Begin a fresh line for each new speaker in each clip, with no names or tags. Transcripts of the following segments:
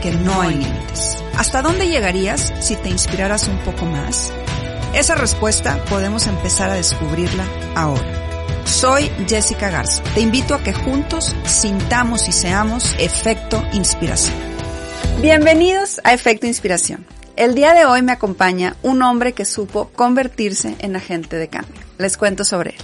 que no hay límites. ¿Hasta dónde llegarías si te inspiraras un poco más? Esa respuesta podemos empezar a descubrirla ahora. Soy Jessica Garza. Te invito a que juntos sintamos y seamos Efecto Inspiración. Bienvenidos a Efecto Inspiración. El día de hoy me acompaña un hombre que supo convertirse en agente de cambio. Les cuento sobre él.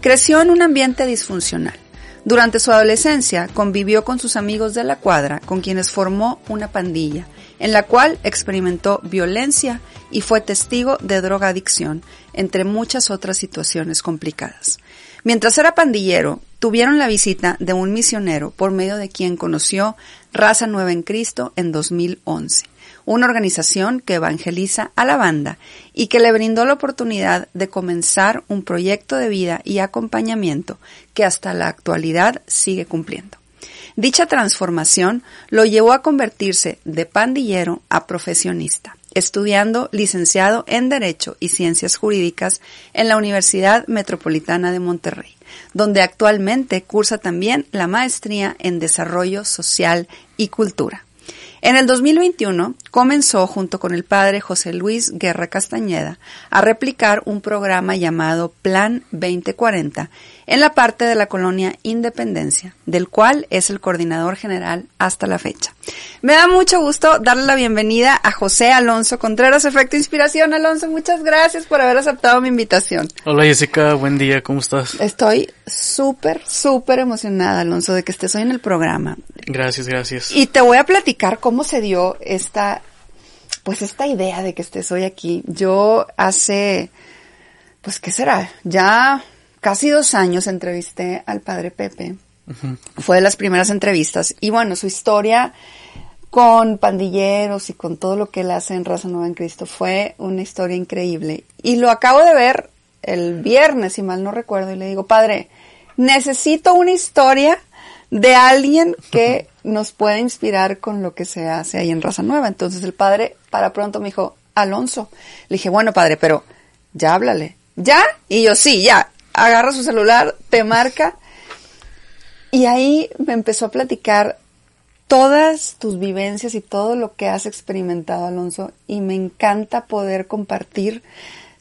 Creció en un ambiente disfuncional. Durante su adolescencia convivió con sus amigos de la cuadra, con quienes formó una pandilla en la cual experimentó violencia y fue testigo de drogadicción, entre muchas otras situaciones complicadas. Mientras era pandillero, tuvieron la visita de un misionero por medio de quien conoció Raza Nueva en Cristo en 2011, una organización que evangeliza a la banda y que le brindó la oportunidad de comenzar un proyecto de vida y acompañamiento que hasta la actualidad sigue cumpliendo. Dicha transformación lo llevó a convertirse de pandillero a profesionista, estudiando licenciado en Derecho y Ciencias Jurídicas en la Universidad Metropolitana de Monterrey, donde actualmente cursa también la maestría en Desarrollo Social y Cultura. En el 2021 comenzó junto con el padre José Luis Guerra Castañeda a replicar un programa llamado Plan 2040 en la parte de la colonia Independencia, del cual es el coordinador general hasta la fecha. Me da mucho gusto darle la bienvenida a José Alonso Contreras, Efecto Inspiración. Alonso, muchas gracias por haber aceptado mi invitación.
Hola Jessica, buen día, ¿cómo estás?
Estoy súper, súper emocionada, Alonso, de que estés hoy en el programa.
Gracias, gracias.
Y te voy a platicar cómo se dio esta, pues esta idea de que estés hoy aquí. Yo hace, pues, ¿qué será? Ya casi dos años entrevisté al padre Pepe. Fue de las primeras entrevistas. Y bueno, su historia con pandilleros y con todo lo que él hace en Raza Nueva en Cristo fue una historia increíble. Y lo acabo de ver el viernes, si mal no recuerdo, y le digo, padre, necesito una historia de alguien que nos pueda inspirar con lo que se hace ahí en Raza Nueva. Entonces el padre para pronto me dijo, Alonso. Le dije, bueno, padre, pero ya háblale. ¿Ya? Y yo, sí, ya agarra su celular, te marca. Y ahí me empezó a platicar todas tus vivencias y todo lo que has experimentado, Alonso, y me encanta poder compartir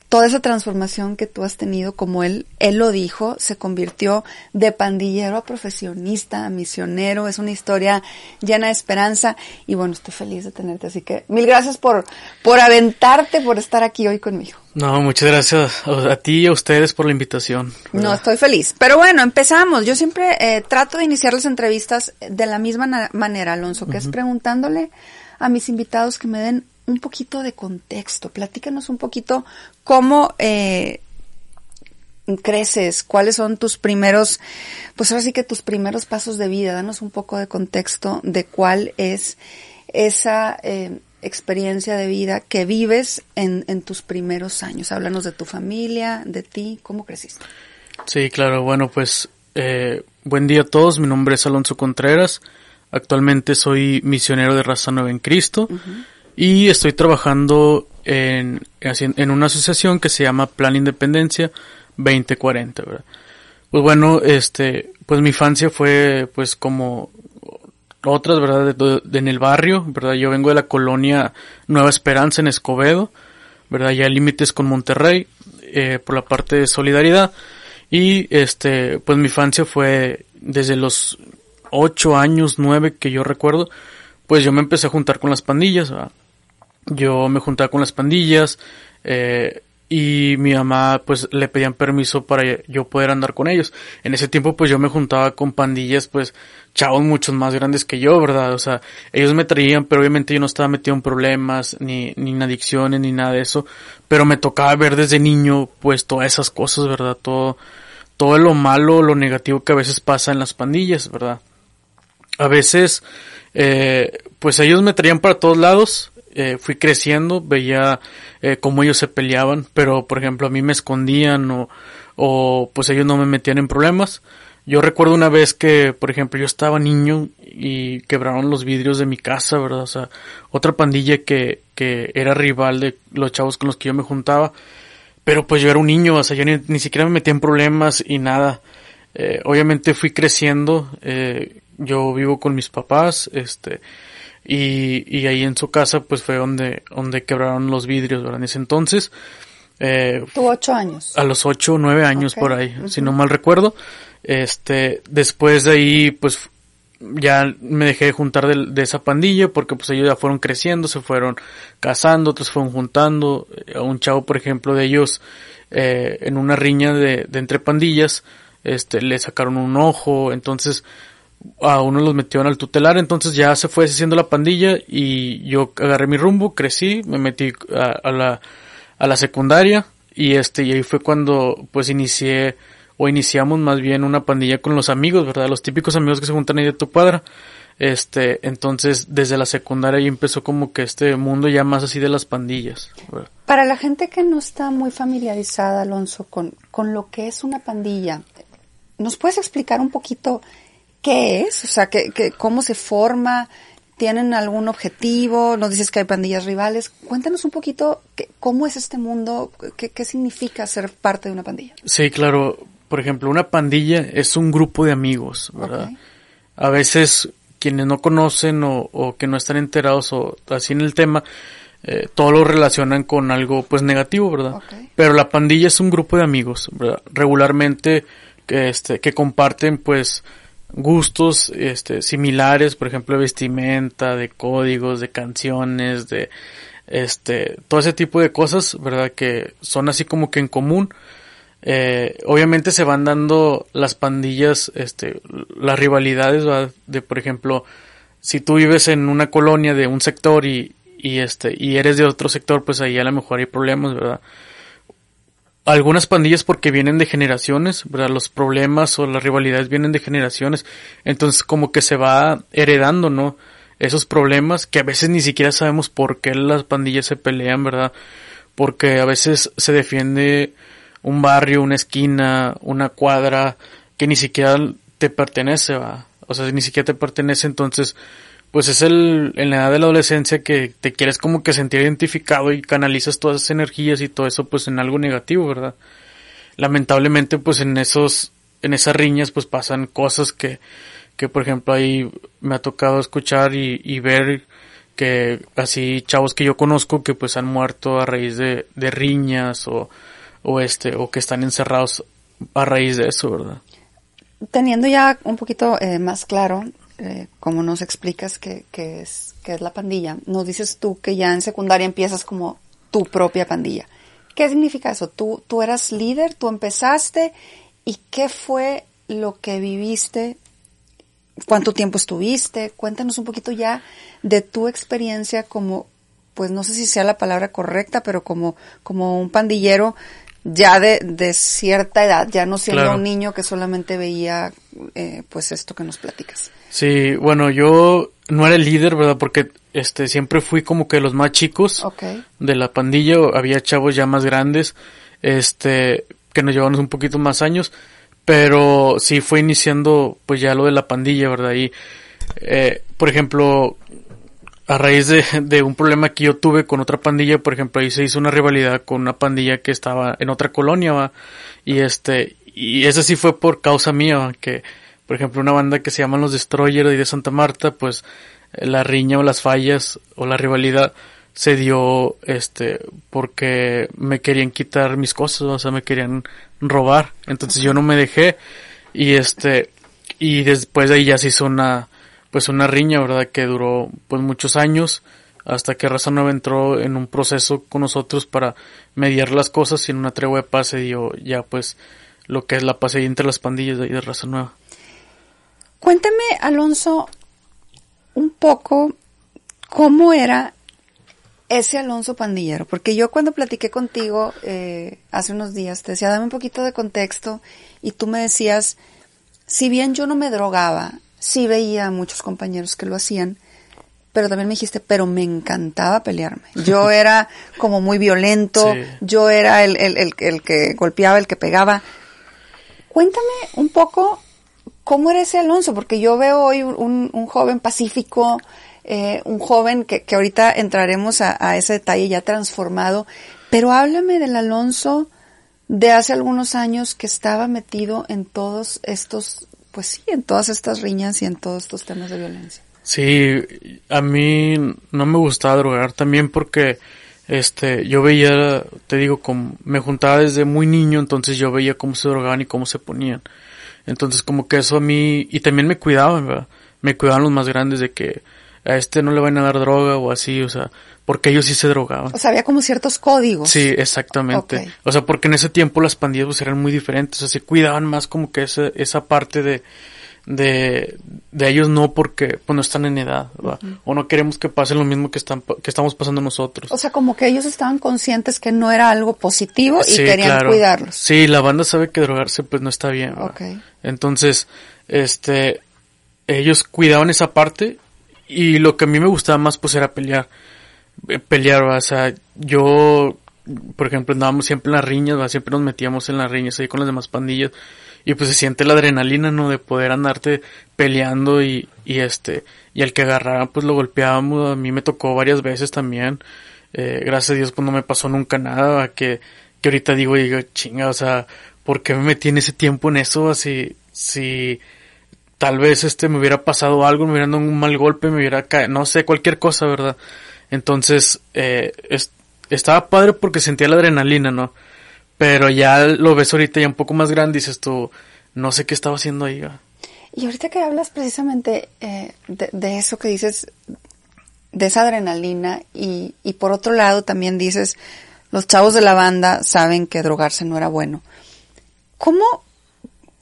toda esa transformación que tú has tenido, como él, él lo dijo, se convirtió de pandillero a profesionista, a misionero, es una historia llena de esperanza y bueno, estoy feliz de tenerte, así que mil gracias por, por aventarte, por estar aquí hoy conmigo.
No, muchas gracias a, ti y a ustedes por la invitación.
No, estoy feliz. Pero bueno, empezamos. Yo siempre eh, trato de iniciar las entrevistas de la misma manera, Alonso, que es preguntándole a mis invitados que me den un poquito de contexto. Platícanos un poquito cómo eh, creces, cuáles son tus primeros, pues ahora sí que tus primeros pasos de vida. Danos un poco de contexto de cuál es esa eh, experiencia de vida que vives en, en tus primeros años. Háblanos de tu familia, de ti, cómo creciste.
Sí, claro. Bueno, pues eh, buen día a todos. Mi nombre es Alonso Contreras. Actualmente soy misionero de Raza Nueva en Cristo y estoy trabajando en, en una asociación que se llama Plan Independencia 2040, ¿verdad? Pues bueno, este, pues mi infancia fue pues como otras, ¿verdad? en el barrio, ¿verdad? Yo vengo de la colonia Nueva Esperanza en Escobedo, ¿verdad? Ya límites con Monterrey, eh, por la parte de solidaridad. Y este, pues mi infancia fue desde los ocho años, nueve que yo recuerdo, pues yo me empecé a juntar con las pandillas, ¿verdad? Yo me juntaba con las pandillas, eh, y mi mamá pues le pedían permiso para yo poder andar con ellos. En ese tiempo pues yo me juntaba con pandillas pues chavos muchos más grandes que yo, ¿verdad? O sea, ellos me traían, pero obviamente yo no estaba metido en problemas, ni, ni en adicciones, ni nada de eso, pero me tocaba ver desde niño pues todas esas cosas, ¿verdad? Todo, todo lo malo, lo negativo que a veces pasa en las pandillas, ¿verdad? A veces, eh, pues ellos me traían para todos lados, eh, fui creciendo, veía eh, cómo ellos se peleaban, pero por ejemplo a mí me escondían o, o pues ellos no me metían en problemas. Yo recuerdo una vez que, por ejemplo, yo estaba niño y quebraron los vidrios de mi casa, ¿verdad? O sea, otra pandilla que, que era rival de los chavos con los que yo me juntaba. Pero pues yo era un niño, o sea, yo ni, siquiera me metía en problemas y nada. Eh, obviamente fui creciendo, eh, yo vivo con mis papás, este, y, y ahí en su casa pues fue donde, donde quebraron los vidrios, ¿verdad? En ese entonces.
Eh, ¿Tuvo ocho años?
A los ocho o nueve años por ahí, si no mal recuerdo. Este, después de ahí pues ya me dejé de juntar de, de, esa pandilla porque pues ellos ya fueron creciendo, se fueron casando, otros fueron juntando. A un chavo, por ejemplo, de ellos, eh, en una riña de, de entre pandillas, este, le sacaron un ojo, entonces a uno los metieron al tutelar, entonces ya se fue haciendo la pandilla y yo agarré mi rumbo, crecí, me metí a, la, a la secundaria y este, y ahí fue cuando pues inicié o iniciamos más bien una pandilla con los amigos, ¿verdad? Los típicos amigos que se juntan ahí de tu cuadra. Este, entonces desde la secundaria ahí empezó como que este mundo ya más así de las pandillas.
Para la gente que no está muy familiarizada, Alonso, con, con lo que es una pandilla, ¿nos puedes explicar un poquito qué es, o sea, que, cómo se forma, tienen algún objetivo, nos dices que hay pandillas rivales, cuéntanos un poquito cómo es este mundo, qué, qué significa ser parte de una pandilla.
Sí, claro, por ejemplo, una pandilla es un grupo de amigos, ¿verdad? A veces quienes no conocen o, que no están enterados o así en el tema, eh, todo lo relacionan con algo pues negativo, ¿verdad? Pero la pandilla es un grupo de amigos, ¿verdad? Regularmente que, este, que comparten pues gustos este, similares, por ejemplo, de vestimenta, de códigos, de canciones, de este, todo ese tipo de cosas, ¿verdad? Que son así como que en común. Eh, obviamente se van dando las pandillas, este, las rivalidades, ¿verdad? De, por ejemplo, si tú vives en una colonia de un sector y, y este, y eres de otro sector, pues ahí a lo mejor hay problemas, ¿verdad? Algunas pandillas porque vienen de generaciones, ¿verdad? Los problemas o las rivalidades vienen de generaciones. Entonces como que se va heredando, ¿no? Esos problemas que a veces ni siquiera sabemos por qué las pandillas se pelean, ¿verdad? Porque a veces se defiende un barrio, una esquina, una cuadra que ni siquiera te pertenece, ¿va? O sea, ni siquiera te pertenece, entonces pues es el, en la edad de la adolescencia que te quieres como que sentir identificado y canalizas todas esas energías y todo eso pues en algo negativo, ¿verdad? Lamentablemente pues en esos, en esas riñas pues pasan cosas que, que por ejemplo ahí me ha tocado escuchar y, y ver que así chavos que yo conozco que pues han muerto a raíz de, de riñas o, o este, o que están encerrados a raíz de eso, ¿verdad?
Teniendo ya un poquito eh, más claro eh, como nos explicas que, es, que es la pandilla, nos dices tú que ya en secundaria empiezas como tu propia pandilla. ¿Qué significa eso? ¿Tú, tú eras líder, tú empezaste y qué fue lo que viviste? ¿Cuánto tiempo estuviste? Cuéntanos un poquito ya de tu experiencia como, pues no sé si sea la palabra correcta, pero como, como un pandillero ya de, de cierta edad, ya no siendo un niño que solamente veía eh, pues esto que nos platicas.
Sí, bueno, yo no era el líder, ¿verdad? Porque este siempre fui como que los más chicos de la pandilla, había chavos ya más grandes, este, que nos llevaban un poquito más años, pero sí fue iniciando pues ya lo de la pandilla, ¿verdad? Y, eh, por ejemplo, a raíz de, de, un problema que yo tuve con otra pandilla, por ejemplo, ahí se hizo una rivalidad con una pandilla que estaba en otra colonia, ¿va? Y este, y esa sí fue por causa mía, ¿va? que por ejemplo, una banda que se llaman los Destroyer de Santa Marta, pues eh, la riña o las fallas o la rivalidad se dio este porque me querían quitar mis cosas, o sea, me querían robar. Entonces yo no me dejé y este y después de ahí ya se hizo una pues una riña, ¿verdad? Que duró pues muchos años hasta que Raza Nueva entró en un proceso con nosotros para mediar las cosas y en una tregua de paz se dio ya pues lo que es la paz ahí entre las pandillas de, ahí de Raza Nueva.
Cuéntame, Alonso, un poco cómo era ese Alonso pandillero, porque yo cuando platiqué contigo eh, hace unos días te decía, dame un poquito de contexto y tú me decías, si bien yo no me drogaba, sí veía a muchos compañeros que lo hacían, pero también me dijiste, pero me encantaba pelearme. Yo era como muy violento, yo era el, el, el, el, que golpeaba, el que pegaba. Cuéntame un poco cómo era ese Alonso, porque yo veo hoy un, un joven pacífico, eh, un joven que, ahorita entraremos a, a, ese detalle ya transformado, pero háblame del Alonso de hace algunos años que estaba metido en todos estos, pues sí, en todas estas riñas y en todos estos temas de violencia.
Sí, a mí no me gustaba drogar también porque este yo veía, te digo, como, me juntaba desde muy niño, entonces yo veía cómo se drogaban y cómo se ponían. Entonces como que eso a mí, y también me cuidaban, ¿verdad? Me cuidaban los más grandes de que a este no le van a dar droga o así, o sea, porque ellos sí se drogaban.
O sea, había como ciertos códigos.
Sí, exactamente. Okay. O sea, porque en ese tiempo las pandillas pues eran muy diferentes, o sea, se cuidaban más como que esa, esa parte de, de, de ellos no porque pues no están en edad, ¿verdad? Uh -huh. O no queremos que pase lo mismo que están, que estamos pasando nosotros.
O sea, como que ellos estaban conscientes que no era algo positivo y
sí,
querían
claro.
cuidarlos.
Sí, la banda sabe que drogarse pues no está bien, ¿verdad?
Okay.
Entonces, este, ellos cuidaban esa parte y lo que a mí me gustaba más pues era pelear. Eh, pelear, o sea, yo, por ejemplo, andábamos siempre en las riñas, ¿va? siempre nos metíamos en las riñas ahí con las demás pandillas y pues se siente la adrenalina, ¿no? De poder andarte peleando y, y este, y al que agarraban pues lo golpeábamos, a mí me tocó varias veces también, eh, gracias a Dios pues no me pasó nunca nada, que, que ahorita digo, digo, chinga, o sea, ¿por qué me metí en ese tiempo en eso? Así, si tal vez este me hubiera pasado algo, me hubiera dado un mal golpe, me hubiera caído, no sé, cualquier cosa, ¿verdad? Entonces, eh, es, estaba padre porque sentía la adrenalina, ¿no? Pero ya lo ves ahorita ya un poco más grande y dices tú, no sé qué estaba haciendo ahí. ¿verdad?
Y ahorita que hablas precisamente eh, de, de, eso que dices, de esa adrenalina, y, y por otro lado también dices, los chavos de la banda saben que drogarse no era bueno. ¿Cómo,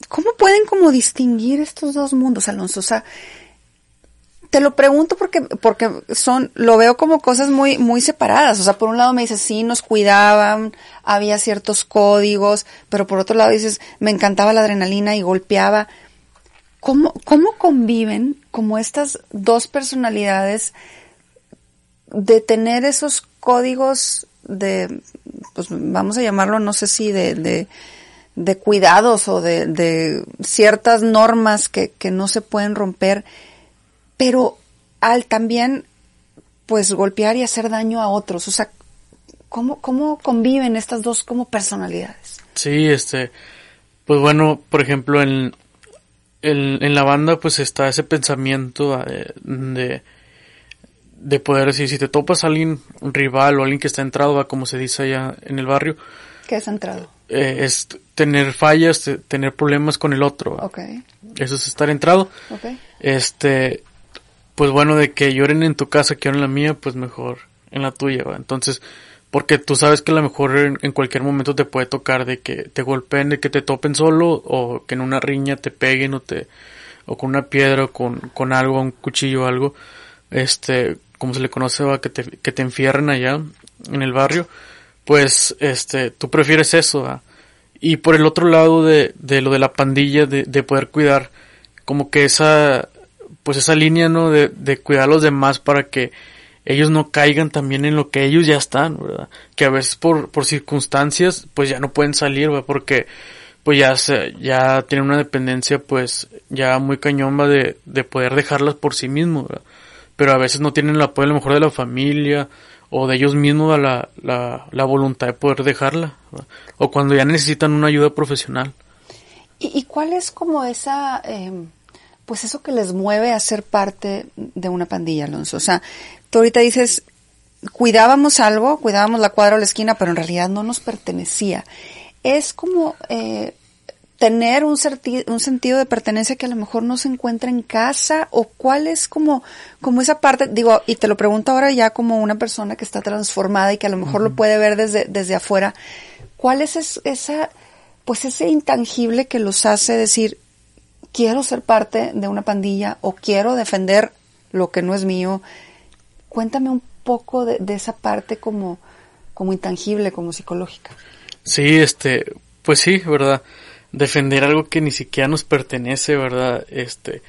cómo pueden como distinguir estos dos mundos, Alonso? O sea, te lo pregunto porque, porque son, lo veo como cosas muy, muy separadas. O sea, por un lado me dices, sí, nos cuidaban, había ciertos códigos, pero por otro lado dices, me encantaba la adrenalina y golpeaba. ¿Cómo, cómo conviven como estas dos personalidades de tener esos códigos de, pues vamos a llamarlo, no sé si de, de, cuidados o de, de ciertas normas que, que no se pueden romper? Pero al también pues golpear y hacer daño a otros, o sea, ¿cómo, cómo conviven estas dos como personalidades?
Sí, este, pues bueno, por ejemplo, en, en, en la banda pues está ese pensamiento de, de, de, poder decir, si te topas a alguien, un rival o alguien que está entrado, como se dice allá en el barrio.
¿Qué es entrado?
Eh, es tener fallas, tener problemas con el otro.
Okay.
Eso es estar entrado.
Okay.
Este, pues bueno, de que lloren en tu casa, que lloren en la mía, pues mejor en la tuya, ¿va? Entonces, porque tú sabes que a lo mejor en, en, cualquier momento te puede tocar de que te golpeen, de que te topen solo, o que en una riña te peguen, o te, o con una piedra, o con, con algo, un cuchillo o algo, este, como se le conoce, ¿va? Que te, que te enfierren allá, en el barrio, pues, este, tú prefieres eso, ¿va? Y por el otro lado de, de lo de la pandilla, de, de poder cuidar, como que esa, pues esa línea, ¿no? De, de cuidar a los demás para que ellos no caigan también en lo que ellos ya están, ¿verdad? Que a veces por, por circunstancias, pues ya no pueden salir, ¿verdad? Porque, pues ya se, ya tienen una dependencia, pues, ya muy cañomba de, de poder dejarlas por sí mismos, ¿verdad? Pero a veces no tienen el apoyo a lo mejor de la familia, o de ellos mismos la, la, la voluntad de poder dejarla, ¿verdad? o cuando ya necesitan una ayuda profesional.
¿Y, y cuál es como esa, eh pues eso que les mueve a ser parte de una pandilla, Alonso. O sea, tú ahorita dices, cuidábamos algo, cuidábamos la cuadra o la esquina, pero en realidad no nos pertenecía. Es como, eh, tener un, un sentido de pertenencia que a lo mejor no se encuentra en casa o cuál es como, como esa parte, digo, y te lo pregunto ahora ya como una persona que está transformada y que a lo mejor lo puede ver desde, desde afuera, ¿cuál es esa, pues ese intangible que los hace decir, quiero ser parte de una pandilla o quiero defender lo que no es mío? Cuéntame un poco de, de esa parte como, como intangible, como psicológica.
Sí, este, pues sí, ¿verdad? Defender algo que ni siquiera nos pertenece, ¿verdad? Este,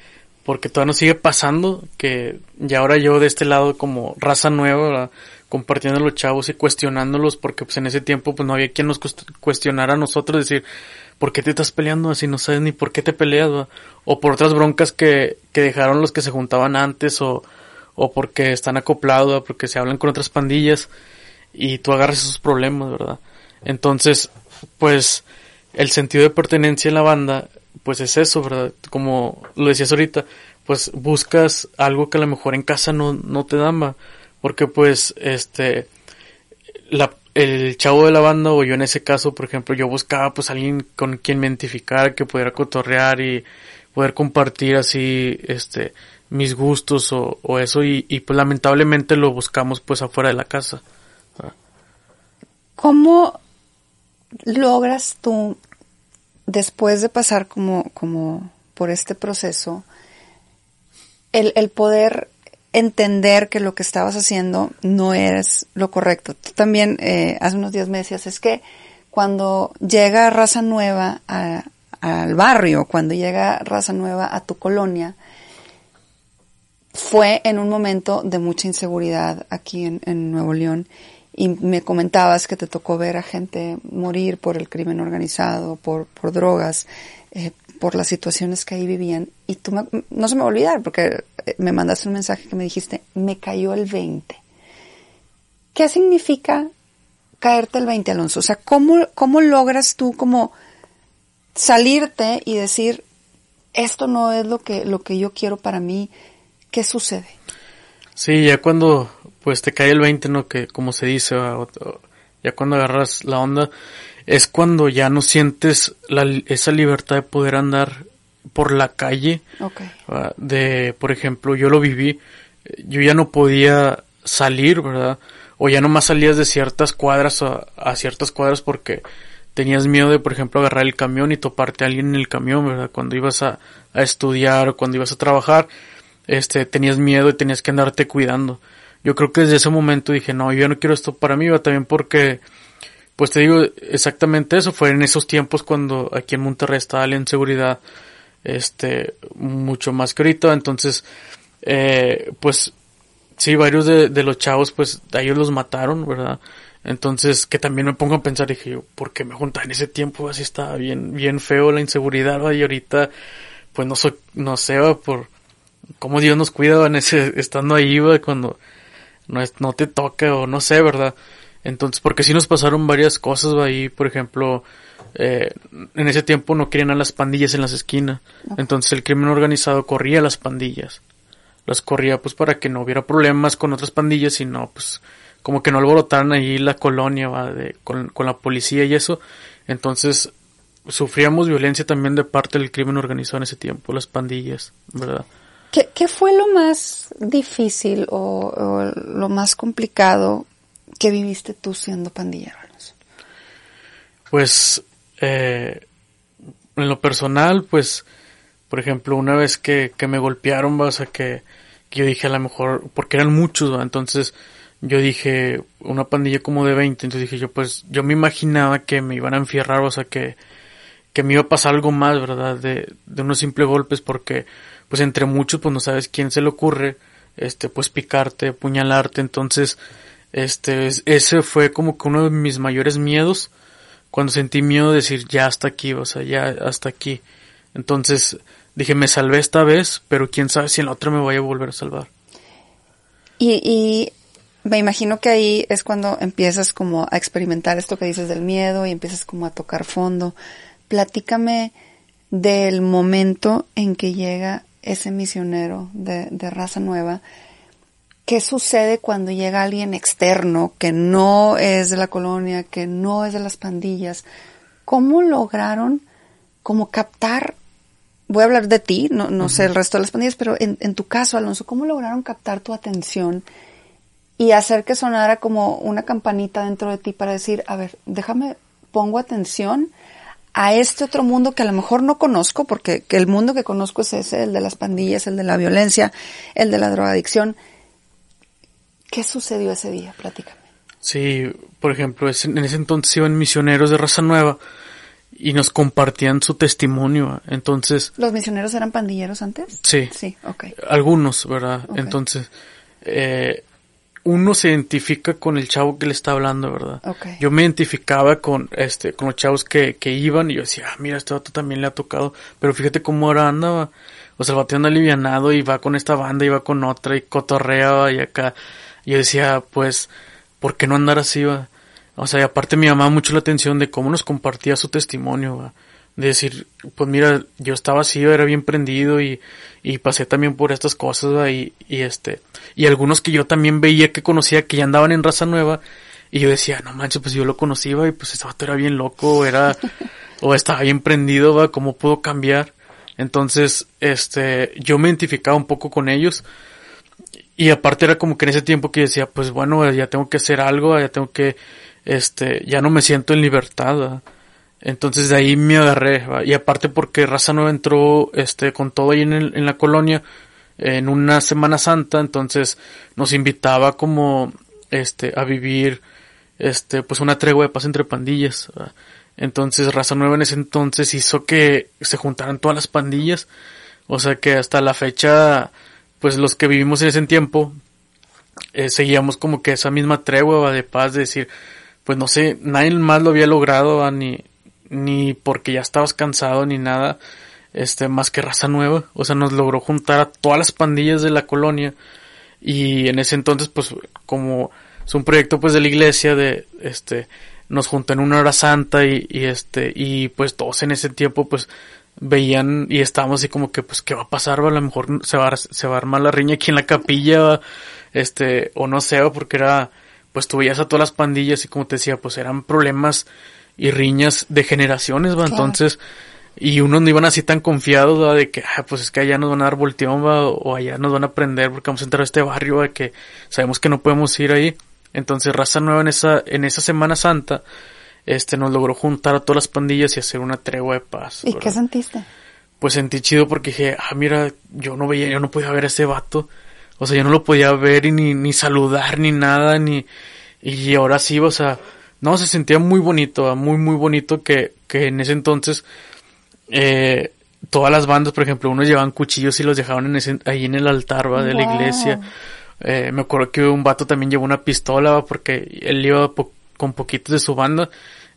porque todavía nos sigue pasando que ya ahora yo de este lado como raza nueva, ¿verdad? compartiendo a los chavos y cuestionándolos porque pues en ese tiempo pues no había quien nos cuestionara a nosotros decir ¿por qué te estás peleando así? No sabes ni por qué te peleas, ¿verdad? o por otras broncas que, que dejaron los que se juntaban antes o, o porque están acoplados, porque se hablan con otras pandillas y tú agarras esos problemas, ¿verdad? Entonces, pues el sentido de pertenencia en la banda, pues es eso, ¿verdad? Como lo decías ahorita, pues buscas algo que a lo mejor en casa no, no te dan, porque pues este, el chavo de la banda o yo en ese caso, por ejemplo, yo buscaba pues alguien con quien me identificara, que pudiera cotorrear y poder compartir así, este, mis gustos o, o eso y, y, pues lamentablemente lo buscamos pues afuera de la casa.
¿Cómo logras tú, después de pasar como, como por este proceso, el, el poder entender que lo que estabas haciendo no es lo correcto? Tú también eh, hace unos días me decías, es que cuando llega raza nueva al barrio, cuando llega raza nueva a tu colonia, fue en un momento de mucha inseguridad aquí en, en Nuevo León y me comentabas que te tocó ver a gente morir por el crimen organizado, por, por drogas, eh, por las situaciones que ahí vivían. Y tú no se me va a olvidar porque eh, me mandaste un mensaje que me dijiste, me cayó el 20. ¿Qué significa caerte el 20, Alonso? O sea, ¿cómo, cómo logras tú como salirte y decir, esto no es lo que, lo que yo quiero para mí? ¿Qué sucede?
Sí, ya cuando pues te cae el 20, ¿no? Que como se dice, ya cuando agarras la onda, es cuando ya no sientes la, esa libertad de poder andar por la calle. De, por ejemplo, yo lo viví, yo ya no podía salir, ¿verdad? O ya no más salías de ciertas cuadras a, a ciertas cuadras porque tenías miedo de, por ejemplo, agarrar el camión y toparte a alguien en el camión, ¿verdad? Cuando ibas a, a estudiar o cuando ibas a trabajar, este, tenías miedo y tenías que andarte cuidando yo creo que desde ese momento dije, no, yo no quiero esto para mí, también porque, pues te digo exactamente eso, fue en esos tiempos cuando aquí en Monterrey estaba la inseguridad, este, mucho más que ahorita, entonces, eh, pues, sí, varios de, de los chavos, pues, a ellos los mataron, ¿verdad? Entonces, que también me pongo a pensar, dije yo, ¿por qué me juntaba en ese tiempo? Así estaba bien, bien feo la inseguridad, ¿verdad? y ahorita, pues no soy, no sé, por cómo Dios nos cuida en ese, estando ahí, ¿verdad? cuando no, es, no te toca o no sé, ¿verdad? Entonces, porque sí nos pasaron varias cosas ahí, por ejemplo, eh, en ese tiempo no querían a las pandillas en las esquinas, entonces el crimen organizado corría a las pandillas, las corría pues para que no hubiera problemas con otras pandillas, sino pues como que no alborotaran ahí la colonia ¿va? De, con, con la policía y eso, entonces sufríamos violencia también de parte del crimen organizado en ese tiempo, las pandillas, ¿verdad?
¿Qué, fue lo más difícil o, lo más complicado que viviste tú siendo pandillero?
Pues, eh, en lo personal, pues, por ejemplo, una vez que, que me golpearon, o sea, que, que, yo dije a lo mejor, porque eran muchos, entonces yo dije, una pandilla como de 20, entonces dije yo, pues, yo me imaginaba que me iban a enfierrar, o sea, que, que me iba a pasar algo más, ¿verdad? De, de unos simples golpes, porque pues entre muchos pues no sabes quién se le ocurre este pues picarte, puñalarte, entonces este ese fue como que uno de mis mayores miedos cuando sentí miedo de decir ya hasta aquí, o sea, ya hasta aquí. Entonces dije, me salvé esta vez, pero quién sabe si en la otra me voy a volver a salvar.
Y, y me imagino que ahí es cuando empiezas como a experimentar esto que dices del miedo y empiezas como a tocar fondo. Platícame del momento en que llega ese misionero de, raza nueva, ¿qué sucede cuando llega alguien externo que no es de la colonia, que no es de las pandillas? ¿Cómo lograron como captar, voy a hablar de ti, no, no sé el resto de las pandillas, pero en, en tu caso, Alonso, ¿cómo lograron captar tu atención y hacer que sonara como una campanita dentro de ti para decir, a ver, déjame, pongo atención a este otro mundo que a lo mejor no conozco, porque que el mundo que conozco es ese, el de las pandillas, el de la violencia, el de la drogadicción. ¿Qué sucedió ese día? Platícame.
Sí, por ejemplo, en ese entonces iban misioneros de raza nueva y nos compartían su testimonio. Entonces.
¿Los misioneros eran pandilleros antes?
Sí.
Sí, ok.
Algunos, ¿verdad? Entonces, eh, uno se identifica con el chavo que le está hablando, ¿verdad?
Okay.
Yo me identificaba con este, con los chavos que, que iban y yo decía, ah, mira, este vato también le ha tocado, pero fíjate cómo ahora anda, o sea, el vato anda alivianado y va con esta banda y va con otra y cotorrea y acá. Y yo decía, pues, ¿por qué no andar así, va? O sea, y aparte me llamaba mucho la atención de cómo nos compartía su testimonio, ¿va? De decir, pues mira, yo estaba así, era bien prendido y, y pasé también por estas cosas y, y este, y algunos que yo también veía que conocía que ya andaban en raza nueva y yo decía, no manches, pues yo lo conocía y pues ese vato era bien loco, era, o estaba bien prendido, va, cómo pudo cambiar. Entonces, este, yo me identificaba un poco con ellos. Y aparte era como que en ese tiempo que decía, pues bueno, ya tengo que hacer algo, ya tengo que, este, ya no me siento en libertad. ¿verdad? Entonces de ahí me agarré. ¿va? Y aparte porque Raza Nueva entró, este, con todo ahí en, el, en la colonia, en una Semana Santa, entonces nos invitaba como, este, a vivir, este, pues una tregua de paz entre pandillas. Entonces Raza Nueva en ese entonces hizo que se juntaran todas las pandillas. O sea que hasta la fecha, pues los que vivimos en ese tiempo, eh, seguíamos como que esa misma tregua de paz, de decir, pues no sé, nadie más lo había logrado, ¿va? ni, ni porque ya estabas cansado ni nada, este, más que raza nueva. O sea, nos logró juntar a todas las pandillas de la colonia. Y en ese entonces, pues, como es un proyecto pues de la iglesia, de, este, nos juntó en una hora santa y, y este, y pues todos en ese tiempo, pues, veían y estábamos así como que, pues, ¿qué va a pasar? A lo mejor se va, a, se va a armar la riña aquí en la capilla, este, o no sé, porque era, pues tú veías a todas las pandillas y como te decía, pues eran problemas y riñas de generaciones, va,
Claro.
entonces, y unos no iban así tan confiados, va, de que, ah, pues es que allá nos van a dar volteón, va, o allá nos van a prender porque vamos a entrar a este barrio, va, que sabemos que no podemos ir ahí. Entonces, Raza Nueva en esa, en esa Semana Santa, este, nos logró juntar a todas las pandillas y hacer una tregua de paz.
¿Y
¿verdad?
qué sentiste?
pues sentí chido porque dije, ah, mira, yo no veía, yo no podía ver a ese vato. O sea, yo no lo podía ver y ni, ni saludar ni nada, ni, y ahora sí, o sea, no, se sentía muy bonito, ¿va? muy, muy bonito que, que en ese entonces, eh, todas las bandas, por ejemplo, unos llevaban cuchillos y los dejaban en ese, ahí en el altar, ¿va? de la iglesia. Eh, me acuerdo que un vato también llevó una pistola, ¿va? porque él iba po- con poquitos de su banda,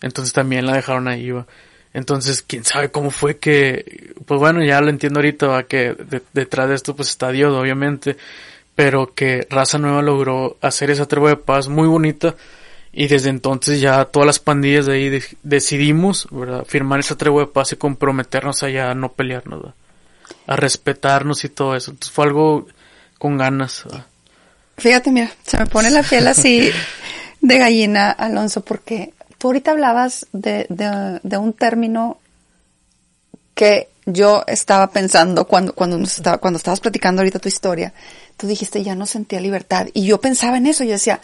entonces también la dejaron ahí, ¿va? Entonces, quién sabe cómo fue que, pues bueno, ya lo entiendo ahorita, va, que de- detrás de esto pues está Dios, obviamente, pero que Raza Nueva logró hacer esa tregua de paz muy bonita y desde entonces ya todas las pandillas de ahí de- decidimos, ¿verdad? Firmar esa tregua de paz y comprometernos a ya no pelearnos, ¿verdad? A respetarnos y todo eso. Entonces fue algo con ganas, ¿verdad?
Fíjate, mira, se me pone la piel así de gallina, Alonso, porque tú ahorita hablabas de, de, de un término que yo estaba pensando cuando, cuando, nos estaba, cuando estabas platicando ahorita tu historia. Tú dijiste, ya no sentía libertad. Y yo pensaba en eso, yo decía,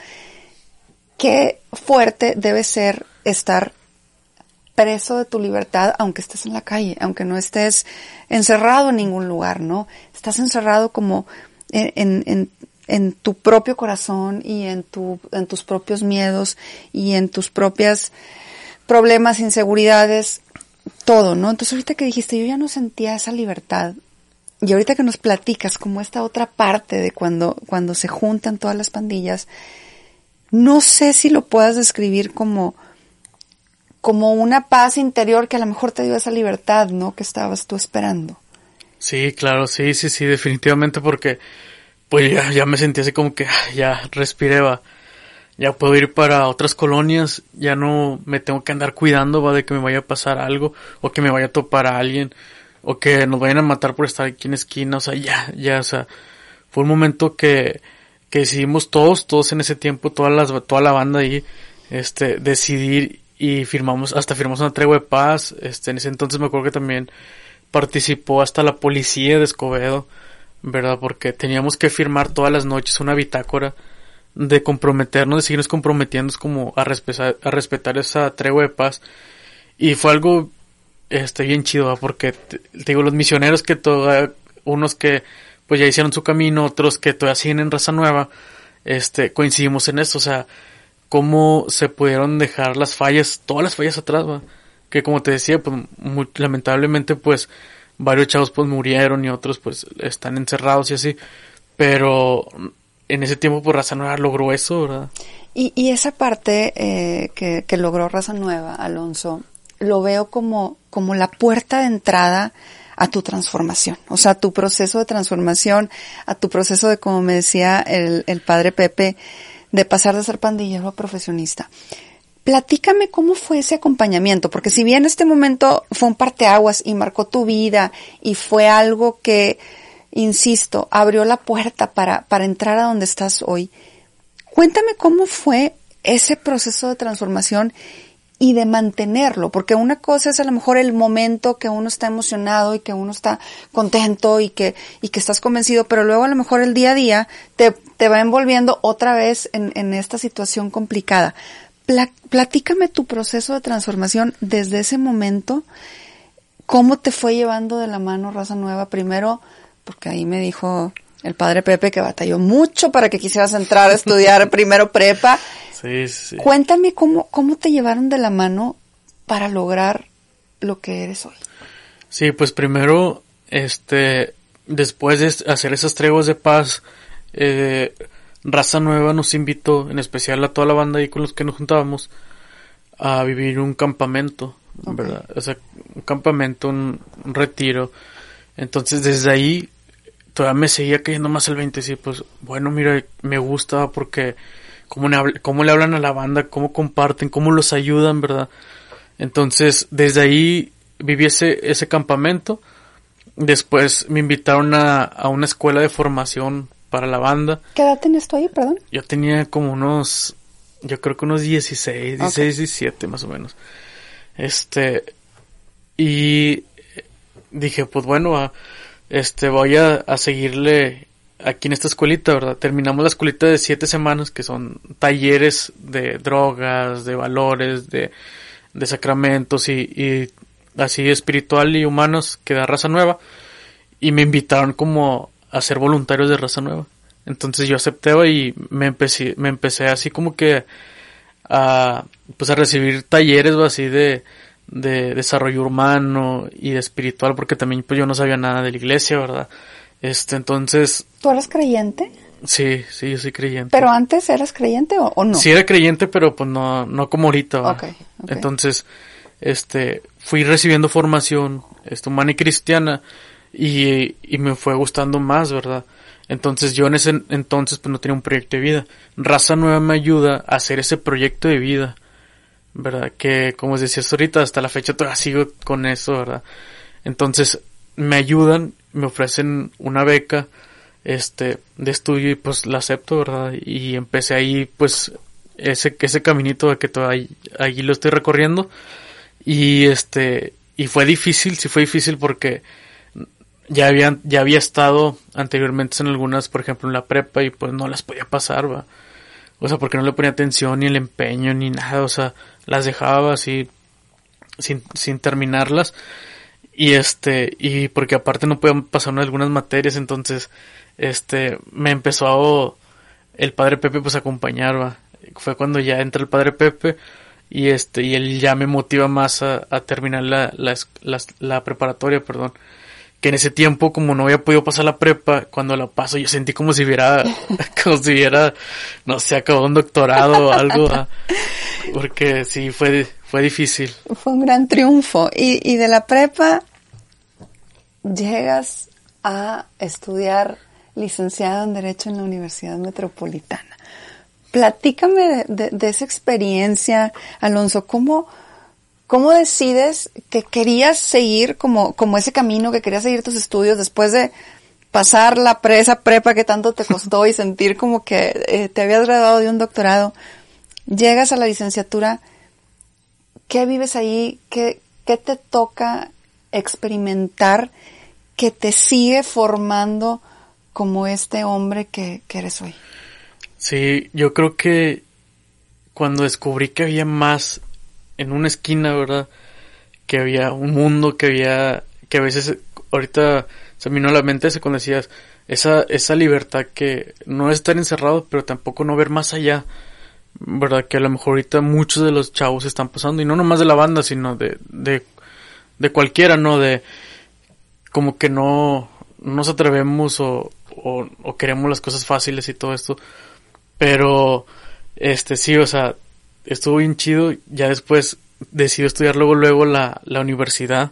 qué fuerte debe ser estar preso de tu libertad, aunque estés en la calle, aunque no estés encerrado en ningún lugar, ¿no? Estás encerrado como en, tu propio corazón y en en tus propios miedos y en tus propias problemas, inseguridades, todo, ¿no? Entonces ahorita que dijiste, yo ya no sentía esa libertad. Y ahorita que nos platicas como esta otra parte de cuando, cuando se juntan todas las pandillas, no sé si lo puedas describir como, como una paz interior que a lo mejor te dio esa libertad, ¿no? Que estabas tú esperando.
Sí, claro, sí, sí, sí, definitivamente porque pues ya, ya me sentí así como que ya respiré, va. Ya puedo ir para otras colonias, ya no me tengo que andar cuidando, va, de que me vaya a pasar algo, o que me vaya a topar a alguien, o que nos vayan a matar por estar aquí en esquina, o sea, ya, ya, o sea, fue un momento que, que decidimos todos, todos en ese tiempo, todas las, toda la banda ahí, este, decidir y firmamos, hasta firmamos una tregua de paz. Este, en ese entonces me acuerdo que también participó hasta la policía de Escobedo, ¿verdad? Porque teníamos que firmar todas las noches una bitácora de comprometernos, de seguirnos comprometiendo como a respetar, a respetar esa tregua de paz. Y fue algo este, bien chido, porque te, digo, los misioneros que todavía, unos que pues ya hicieron su camino, otros que todavía siguen en raza nueva, este, coincidimos en esto, o sea, cómo se pudieron dejar las fallas, todas las fallas atrás, ¿va? que como te decía, pues muy, lamentablemente pues varios chavos pues murieron y otros pues están encerrados y así, pero en ese tiempo pues Raza Nueva logró eso, ¿verdad?
Y, y esa parte eh, que, que logró Raza Nueva, Alonso, lo veo como, como la puerta de entrada a tu transformación, o sea, a tu proceso de transformación, a tu proceso de, como me decía el, el padre Pepe, de pasar de ser pandillero a profesionista. Platícame cómo fue ese acompañamiento, porque si bien este momento fue un parteaguas y marcó tu vida y fue algo que, insisto, abrió la puerta para, para entrar a donde estás hoy, cuéntame cómo fue ese proceso de transformación y de mantenerlo, porque una cosa es a lo mejor el momento que uno está emocionado y que uno está contento y que, y que estás convencido, pero luego a lo mejor el día a día te, te va envolviendo otra vez en, en esta situación complicada. Pla, platícame tu proceso de transformación desde ese momento, cómo te fue llevando de la mano Raza Nueva, primero, porque ahí me dijo el padre Pepe que batalló mucho para que quisieras entrar a estudiar primero prepa
Sí, sí.
Cuéntame cómo, cómo te llevaron de la mano para lograr lo que eres hoy.
Sí, pues primero, este, después de hacer esas treguas de paz, eh, Raza Nueva nos invitó, en especial a toda la banda y con los que nos juntábamos, a vivir un campamento, okay. ¿verdad? O sea, un campamento, un, un, retiro. Entonces desde ahí todavía me seguía cayendo más el 20, sí, pues bueno, mira, me gusta porque cómo le, cómo le hablan a la banda, cómo comparten, cómo los ayudan, ¿verdad? Entonces, desde ahí viví ese, ese campamento. Después me invitaron a, a una escuela de formación para la banda.
¿Qué edad tenías tú ahí, perdón?
Yo tenía como unos, yo creo que unos 16, 16, okay. 17 más o menos. Este, y dije, pues bueno, este, voy a, a seguirle aquí en esta escuelita, ¿verdad? Terminamos la escuelita de siete semanas, que son talleres de drogas, de valores, de, de sacramentos y, y, así espiritual y humanos que da raza nueva. Y me invitaron como a ser voluntarios de raza nueva. Entonces yo acepté y me empecé, me empecé así como que a, pues a recibir talleres así de, de desarrollo humano y de espiritual, porque también pues yo no sabía nada de la iglesia, ¿verdad? Este, entonces.
¿Tú eras creyente?
Sí, sí, yo soy creyente.
¿Pero antes eras creyente o, o no?
Sí era creyente, pero pues no, no como ahorita. Okay, okay. Entonces, este, fui recibiendo formación, este, humana y cristiana, y, y me fue gustando más, ¿verdad? Entonces yo en ese entonces pues no tenía un proyecto de vida. Raza Nueva me ayuda a hacer ese proyecto de vida, ¿verdad? Que como decías ahorita, hasta la fecha todavía sigo con eso, ¿verdad? Entonces me ayudan, me ofrecen una beca este de estudio y pues la acepto, ¿verdad? Y empecé ahí pues ese ese caminito de que todavía allí lo estoy recorriendo y este y fue difícil, sí fue difícil porque ya habían ya había estado anteriormente en algunas, por ejemplo, en la prepa y pues no las podía pasar, va. O sea, porque no le ponía atención ni el empeño ni nada, o sea, las dejaba así sin sin terminarlas y este y porque aparte no podían pasar algunas materias entonces este me empezó el padre Pepe pues a fue cuando ya entra el padre Pepe y este y él ya me motiva más a, a terminar la, la, la, preparatoria perdón que en ese tiempo como no había podido pasar la prepa cuando la paso yo sentí como si hubiera como si no sé acabado un doctorado o algo ¿va? porque sí fue fue difícil.
Fue un gran triunfo. Y, y de la prepa llegas a estudiar licenciado en Derecho en la Universidad Metropolitana. Platícame de, de esa experiencia, Alonso. ¿Cómo, ¿Cómo decides que querías seguir como, como ese camino, que querías seguir tus estudios después de pasar la presa prepa que tanto te costó y sentir como que eh, te habías graduado de un doctorado? Llegas a la licenciatura ¿Qué vives ahí? ¿Qué, qué te toca experimentar que te sigue formando como este hombre que, que eres hoy?
Sí, yo creo que cuando descubrí que había más en una esquina, ¿verdad? Que había un mundo, que había, que a veces, ahorita se me vino a la mente ese cuando decías, esa, esa libertad que no es estar encerrado, pero tampoco no ver más allá, ¿verdad? Que a lo mejor ahorita muchos de los chavos están pasando, y no nomás de la banda, sino de, de, de cualquiera, ¿no? De, como que no nos atrevemos o, o, o queremos las cosas fáciles y todo esto, pero, este, sí, o sea, estuvo bien chido. Ya después decidí estudiar luego, luego la, la universidad.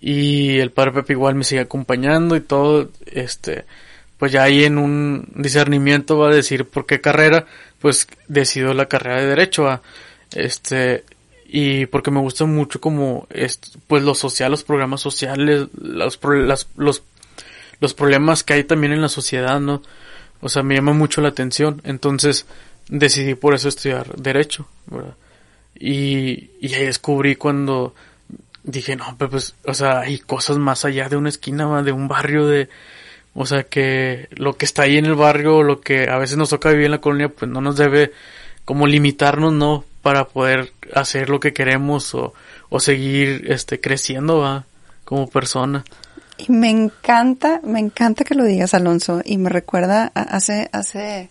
Y el padre Pepe igual me sigue acompañando y todo. Este, pues ya ahí en un discernimiento va a decir por qué carrera, pues decido la carrera de Derecho. a Este, y porque me gusta mucho como, pues lo social, los programas sociales, los, las, los, los problemas que hay también en la sociedad, ¿no? O sea, me llama mucho la atención. Entonces, decidí por eso estudiar derecho. Y, y ahí descubrí cuando dije, no, pues, o sea, hay cosas más allá de una esquina, de un barrio, de, o sea, que lo que está ahí en el barrio, lo que a veces nos toca vivir en la colonia, pues no nos debe como limitarnos, ¿no? Para poder hacer lo que queremos o, o seguir, este, creciendo, ¿va? Como persona.
Y me encanta, me encanta que lo digas, Alonso, y me recuerda hace, hace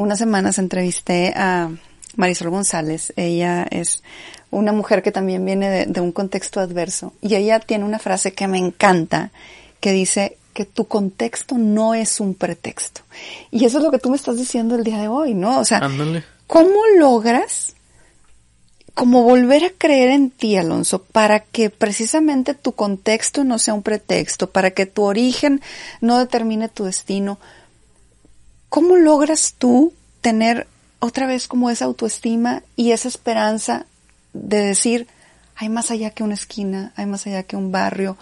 unas semanas entrevisté a Marisol González. Ella es una mujer que también viene de, un contexto adverso y ella tiene una frase que me encanta que dice que tu contexto no es un pretexto. Y eso es lo que tú me estás diciendo el día de hoy, ¿no? O sea, ¿cómo logras como volver a creer en ti, Alonso, para que precisamente tu contexto no sea un pretexto, para que tu origen no determine tu destino? ¿Cómo logras tú tener otra vez como esa autoestima y esa esperanza de decir, hay más allá que una esquina, hay más allá que un barrio?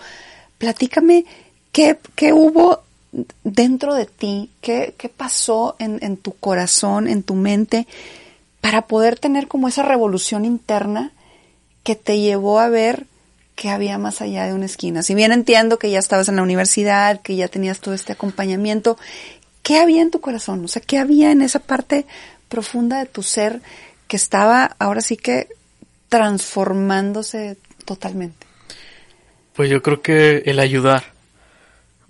Platícame qué, qué hubo dentro de ti, qué, qué pasó en, en tu corazón, en tu mente, para poder tener como esa revolución interna que te llevó a ver que había más allá de una esquina. Si bien entiendo que ya estabas en la universidad, que ya tenías todo este acompañamiento, ¿qué había en tu corazón? O sea, ¿qué había en esa parte profunda de tu ser que estaba ahora sí que transformándose totalmente?
Pues yo creo que el ayudar,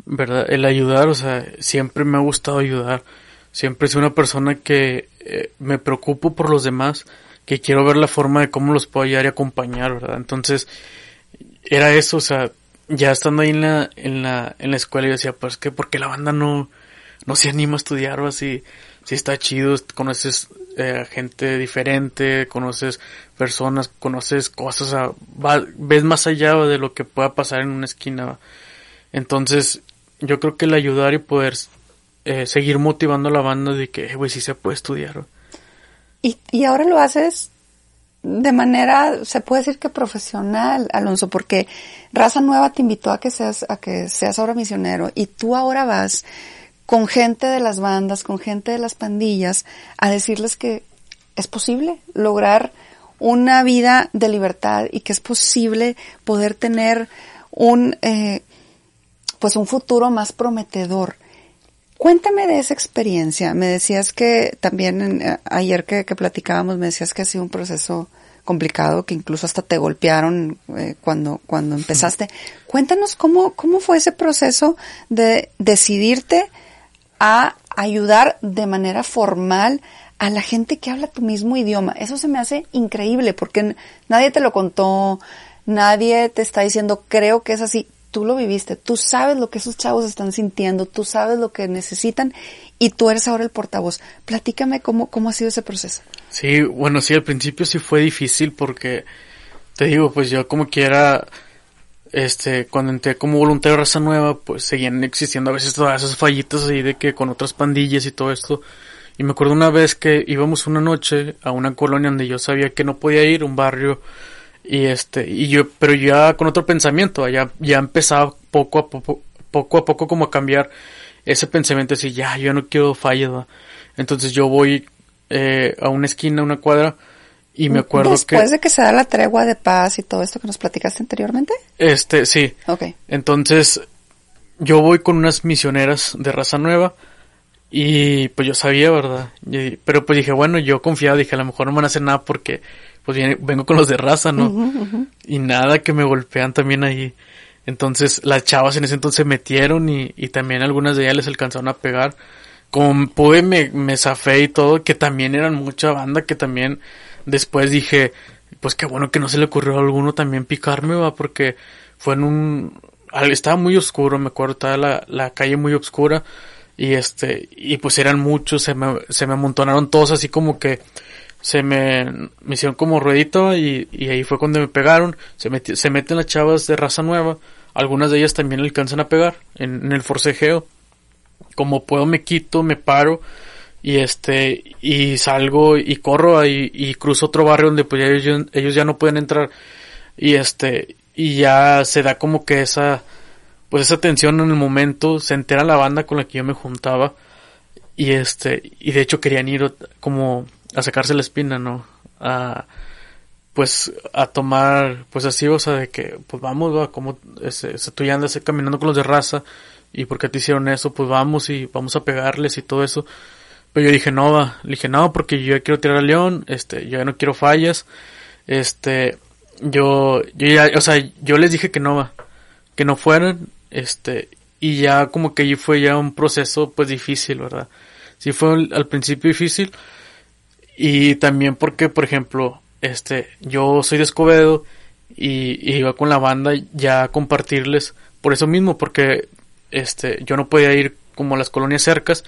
¿verdad? El ayudar, o sea, siempre me ha gustado ayudar. Siempre soy una persona que eh, me preocupo por los demás, que quiero ver la forma de cómo los puedo ayudar y acompañar, ¿verdad? Entonces, era eso, o sea, ya estando ahí en la, en la, en la escuela yo decía, pues que, ¿por qué la banda no, no se anima a estudiar o así. Si está chido, conoces eh, gente diferente, conoces personas, conoces cosas, ves más allá de lo que pueda pasar en una esquina. Entonces, yo creo que el ayudar y poder eh, seguir motivando a la banda de que, eh, güey, sí se puede estudiar.
Y, y ahora lo haces de manera, se puede decir que profesional, Alonso, porque Raza Nueva te invitó a que seas, a que seas ahora misionero y tú ahora vas con gente de las bandas, con gente de las pandillas, a decirles que es posible lograr una vida de libertad y que es posible poder tener un, eh, pues un futuro más prometedor. Cuéntame de esa experiencia. Me decías que también eh, ayer que, platicábamos me decías que ha sido un proceso complicado, que incluso hasta te golpearon eh, cuando, cuando empezaste. Cuéntanos cómo, cómo fue ese proceso de decidirte a ayudar de manera formal a la gente que habla tu mismo idioma. Eso se me hace increíble porque nadie te lo contó, nadie te está diciendo, creo que es así. Tú lo viviste, tú sabes lo que esos chavos están sintiendo, tú sabes lo que necesitan y tú eres ahora el portavoz. Platícame cómo, cómo ha sido ese proceso.
Sí, bueno, sí, al principio sí fue difícil porque, te digo, pues yo como quiera, este, cuando entré como voluntario de raza nueva, pues seguían existiendo a veces todas esas fallitas ahí de que con otras pandillas y todo esto. Y me acuerdo una vez que íbamos una noche a una colonia donde yo sabía que no podía ir, un barrio, y este, y yo, pero ya con otro pensamiento, ya, ya empezaba poco a poco, poco a poco como a cambiar ese pensamiento, así, ya, yo no quiero fallas, entonces yo voy, eh, a una esquina, a una cuadra, Y me acuerdo
Después
que...
Después de que se da la tregua de paz y todo esto que nos platicaste anteriormente.
Este, sí.
Ok.
Entonces, yo voy con unas misioneras de raza nueva y pues yo sabía, ¿verdad? Y- pero pues dije, bueno, yo confiaba, dije, a lo mejor no me van a hacer nada porque pues viene- vengo con los de raza, ¿no? Y nada, que me golpean también ahí. Entonces, las chavas en ese entonces se metieron y, y también algunas de ellas les alcanzaron a pegar. Como pude, me, me zafé y todo, que también eran mucha banda, que también después dije, pues qué bueno que no se le ocurrió a alguno también picarme, va, porque fue en un, estaba muy oscuro, me acuerdo, estaba la, la calle muy oscura y este, y pues eran muchos, se me, se me amontonaron todos así como que se me, me hicieron como ruedito y, y ahí fue cuando me pegaron, se, meti- se meten las chavas de raza nueva, algunas de ellas también alcanzan a pegar en, en el forcejeo, como puedo me quito, me paro y este y salgo y corro ahí y cruzo otro barrio donde pues ellos, ellos ya no pueden entrar. Y este y ya se da como que esa pues esa tensión en el momento. Se entera la banda con la que yo me juntaba. Y este y de hecho querían ir como a sacarse la espina no a pues a tomar pues así o sea de que pues vamos va como ese, ese- tú ya andas caminando con los de raza. Y porque te hicieron eso pues vamos y vamos a pegarles y todo eso pero yo dije no va. Le dije no porque yo ya quiero tirar al león este yo ya no quiero fallas este yo yo ya o sea yo les dije que no va que no fueran este y ya como que allí fue ya un proceso pues difícil verdad sí fue al- al principio difícil y también porque por ejemplo este yo soy de Escobedo y, y iba con la banda ya a compartirles por eso mismo porque este yo no podía ir como a las colonias cercas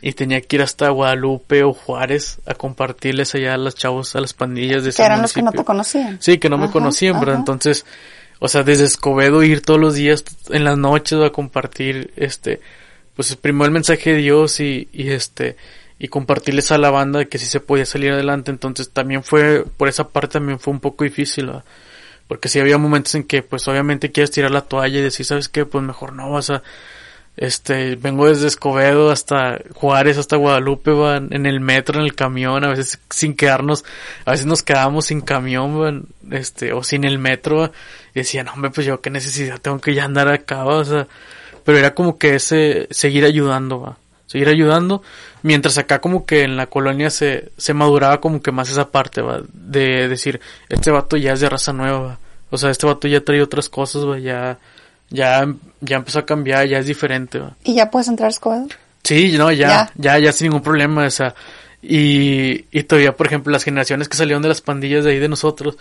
y tenía que ir hasta Guadalupe o Juárez a compartirles allá a los chavos a las pandillas de ese
Que eran los que no te conocían.
Sí, que no me conocían,
ajá.
Entonces, o sea, desde Escobedo ir todos los días en las noches a compartir, este, pues primero el mensaje de Dios y, y este, y compartirles a la banda de que sí se podía salir adelante. Entonces también fue, por esa parte también fue un poco difícil, ¿verdad? Porque sí había momentos en que, pues obviamente quieres tirar la toalla y decir, ¿sabes qué? Pues mejor no vas a, este, vengo desde Escobedo hasta Juárez, hasta Guadalupe, va, en el metro, en el camión, a veces sin quedarnos, a veces nos quedábamos sin camión, va, este, o sin el metro, va, y decía, no, hombre, pues yo qué necesidad tengo que ya andar acá, va, o sea, pero era como que ese, seguir ayudando, va, seguir ayudando, mientras acá como que en la colonia se, se maduraba como que más esa parte, va, de decir, este vato ya es de raza nueva, va, o sea, este vato ya trae otras cosas, va, ya, ya, ya empezó a cambiar, ya es diferente, va.
¿Y ya puedes entrar a Escobedo?
Sí, no, ya,
Ya.
ya, ya, sin ningún problema, o sea, y, y todavía, por ejemplo, las generaciones que salieron de las pandillas de ahí de nosotros,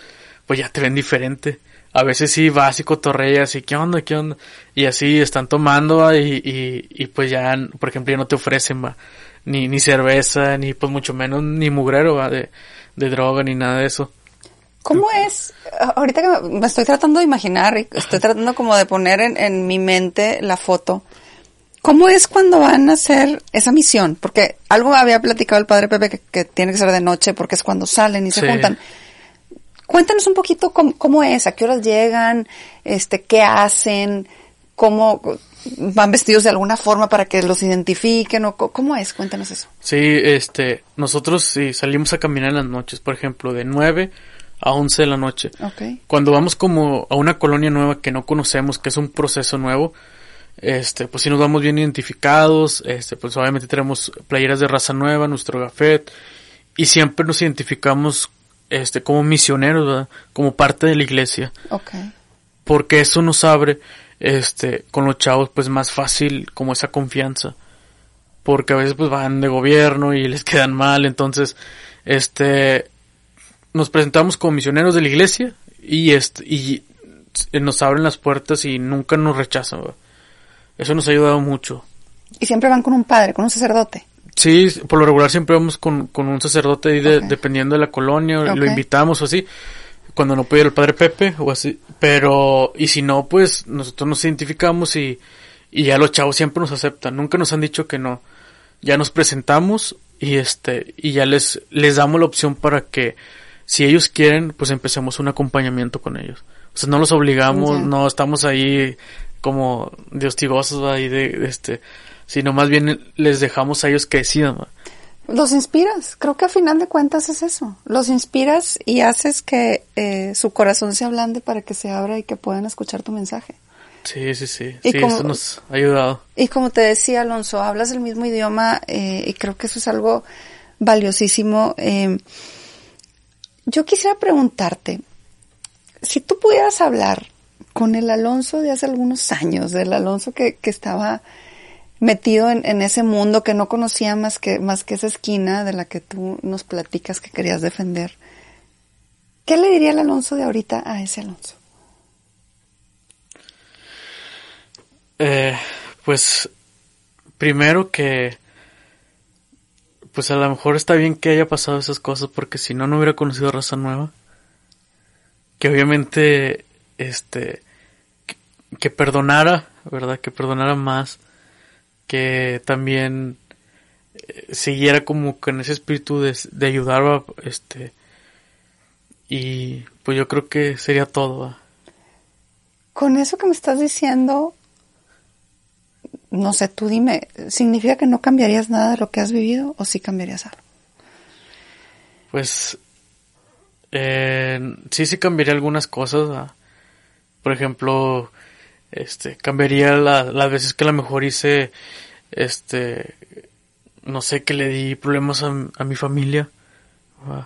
pues ya te ven diferente. A veces sí vas y cotorreas y qué onda, qué onda, y así están tomando ¿va? y, y, y pues ya, por ejemplo, ya no te ofrecen, va, ni, ni cerveza, ni pues mucho menos ni mugrero, va, de, de droga, ni nada de eso.
¿Cómo es? Ahorita que me- estoy tratando de imaginar, estoy tratando como de poner en, en mi mente la foto. ¿Cómo es cuando van a hacer esa misión? Porque algo había platicado el padre Pepe que, que tiene que ser de noche porque es cuando salen y se
Sí.
juntan. Cuéntanos un poquito cómo, cómo es, a qué horas llegan, este, qué hacen, cómo van vestidos de alguna forma para que los identifiquen o cómo es, cuéntanos eso.
Sí, este, nosotros sí salimos a caminar en las noches, por ejemplo, de 9 a 11 de la noche.
Okay.
Cuando vamos como a una colonia nueva que no conocemos, que es un proceso nuevo, este, pues si nos vamos bien identificados, este, pues obviamente tenemos playeras de raza nueva, nuestro gafet, y siempre nos identificamos, este, como misioneros, ¿verdad? Como parte de la iglesia,
Okay.
porque eso nos abre, este, con los chavos, pues más fácil como esa confianza, porque a veces pues van de gobierno y les quedan mal, entonces, este, nos presentamos como misioneros de la iglesia y este y nos abren las puertas y nunca nos rechazan. ¿verdad? Eso nos ha ayudado mucho.
Y siempre van con un padre, con un sacerdote.
Sí, por lo regular siempre vamos con, con un sacerdote ahí de-
Ok.
dependiendo de la colonia, lo invitamos o así, cuando no puede ir el padre Pepe o así, pero y si no, pues nosotros nos identificamos y, y ya los chavos siempre nos aceptan, nunca nos han dicho que no. Ya nos presentamos y este y ya les les damos la opción para que si ellos quieren, pues empecemos un acompañamiento con ellos. O sea, no los obligamos, no estamos ahí como de hostigosos ahí de, de este, sino más bien les dejamos a ellos que decidan. ¿va?
Los inspiras, creo que a final de cuentas es eso. Los inspiras y haces que eh, su corazón se ablande para que se abra y que puedan escuchar tu mensaje.
Sí, sí, sí. sí, eso nos ha ayudado.
Y como te decía, Alonso, hablas el mismo idioma eh, y creo que eso es algo valiosísimo. Eh, yo quisiera preguntarte, si tú pudieras hablar con el Alonso de hace algunos años, del Alonso que, que estaba metido en, en, ese mundo que no conocía más que, más que esa esquina de la que tú nos platicas que querías defender, ¿qué le diría el Alonso de ahorita a ese Alonso?
Eh, pues primero que pues a lo mejor está bien que haya pasado esas cosas porque si no no hubiera conocido raza nueva. Que obviamente este que, perdonara verdad que perdonara más. Que también eh, siguiera como con ese espíritu de, de ayudar este y pues yo creo que sería todo
con eso que me estás diciendo no sé, tú dime, ¿significa que no cambiarías nada de lo que has vivido o sí cambiarías algo?
Pues eh, sí, sí cambiaría algunas cosas. Por ejemplo, este, cambiaría las veces que a lo mejor hice, este, no sé, que le di problemas a, mi familia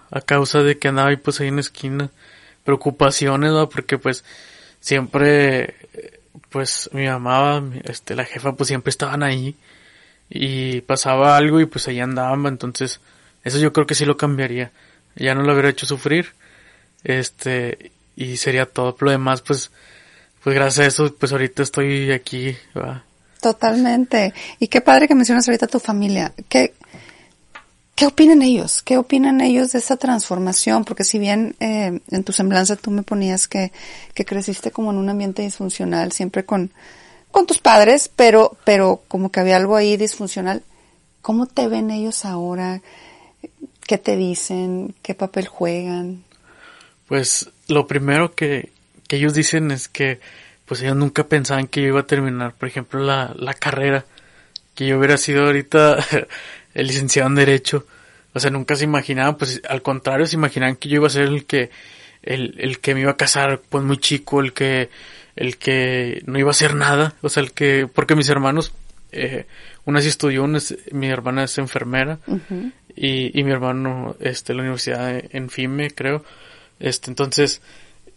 a, causa de que andaba ahí pues ahí en la esquina. Preocupaciones, porque pues siempre pues mi mamá, este, la jefa, pues siempre estaban ahí y pasaba algo y pues ahí andaban, entonces eso yo creo que sí lo cambiaría, ya no lo hubiera hecho sufrir, este, y sería todo, lo demás pues, pues gracias a eso, pues ahorita estoy aquí,
Totalmente. Y qué padre que mencionas ahorita tu familia. ¿Qué, ¿Qué opinan ellos? ¿Qué opinan ellos de esa transformación? Porque si bien eh, en tu semblanza tú me ponías que, que creciste como en un ambiente disfuncional, siempre con, con tus padres, pero, pero como que había algo ahí disfuncional, ¿cómo te ven ellos ahora? ¿Qué te dicen? ¿Qué papel juegan?
Pues lo primero que, que ellos dicen es que pues ellos nunca pensaban que yo iba a terminar, por ejemplo, la, la carrera, que yo hubiera sido ahorita el licenciado en Derecho. O sea, nunca se imaginaban, pues al contrario, se imaginaban que yo iba a ser el que, el, el que me iba a casar, pues muy chico, el que, el que no iba a hacer nada. O sea, el que, porque mis hermanos, eh, una sí estudió, mi hermana es enfermera y, y mi hermano, este, la universidad en FIME, creo. Este, entonces,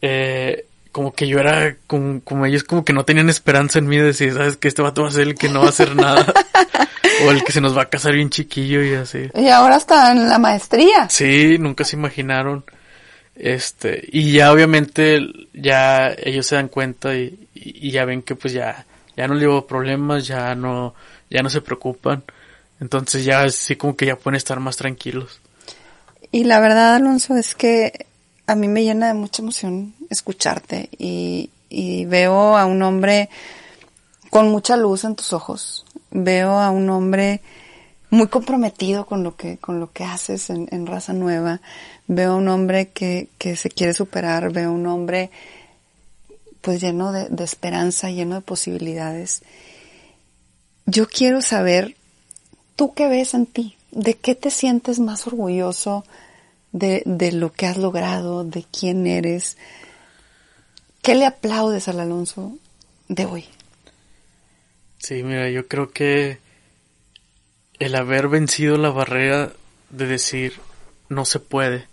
eh, como que yo era como, como ellos como que no tenían esperanza en mí de decir, sabes que este vato va a ser el que no va a hacer nada. o el que se nos va a casar bien chiquillo y así.
Y ahora está en la maestría.
Sí, nunca se imaginaron. Este, y ya obviamente ya ellos se dan cuenta y, y ya ven que pues ya, ya no le hubo problemas, ya no, ya no se preocupan. Entonces ya sí como que ya pueden estar más tranquilos.
Y la verdad, Alonso, es que a mí me llena de mucha emoción escucharte y, veo a un hombre con mucha luz en tus ojos. Veo a un hombre muy comprometido con lo que, con lo que haces en, en Raza Nueva. Veo a un hombre que, que se quiere superar. Veo a un hombre pues lleno de, de esperanza, lleno de posibilidades. Yo quiero saber, ¿tú qué ves en ti? ¿De qué te sientes más orgulloso de, de lo que has logrado, de quién eres? ¿Qué le aplaudes al Alonso de hoy?
Sí, mira, yo creo que el haber vencido la barrera de decir no se puede.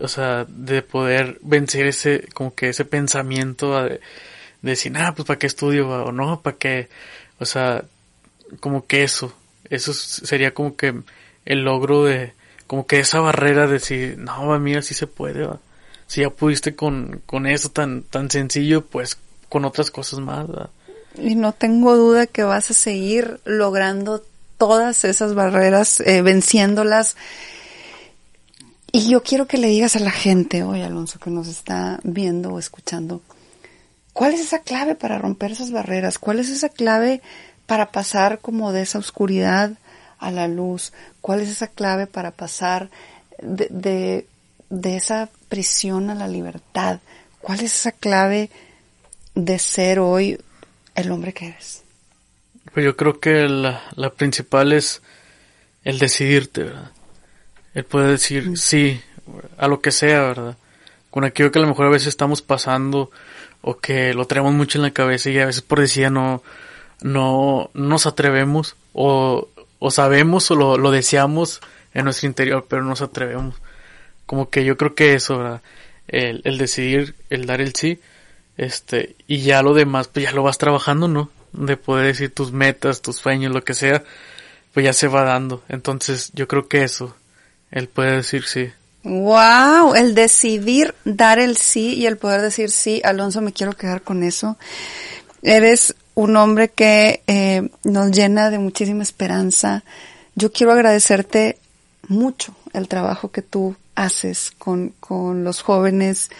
O sea, de poder vencer ese, como que ese pensamiento de, decir, ah, pues para qué estudio o no, para qué, o sea, como que eso, eso sería como que el logro de, como que esa barrera de decir, no, mira, sí se puede, si ya pudiste con, con eso tan, tan sencillo, pues con otras cosas más.
Y no tengo duda que vas a seguir logrando todas esas barreras, eh, venciéndolas. Y yo quiero que le digas a la gente hoy, Alonso, que nos está viendo o escuchando, ¿cuál es esa clave para romper esas barreras? ¿Cuál es esa clave para pasar como de esa oscuridad a la luz? ¿Cuál es esa clave para pasar de, de, de esa prisión a la libertad? ¿Cuál es esa clave de ser hoy el hombre que eres?
Pues yo creo que la, la principal es el decidirte, ¿verdad? El poder decir sí a lo que sea, ¿verdad? Con aquello que a lo mejor a veces estamos pasando o que lo traemos mucho en la cabeza y a veces por decir no, no, nos atrevemos o, o sabemos o lo, lo, deseamos en nuestro interior, pero no nos atrevemos. Como que yo creo que eso, ¿verdad? El, el decidir, el dar el sí, este, y ya lo demás, pues ya lo vas trabajando, ¿no? De poder decir tus metas, tus sueños, lo que sea, pues ya se va dando. Entonces, yo creo que eso, el poder decir sí.
Wow, el decidir dar el sí y el poder decir sí, Alonso, me quiero quedar con eso. Eres un hombre que eh, nos llena de muchísima esperanza. Yo quiero agradecerte mucho el trabajo que tú haces con, con los jóvenes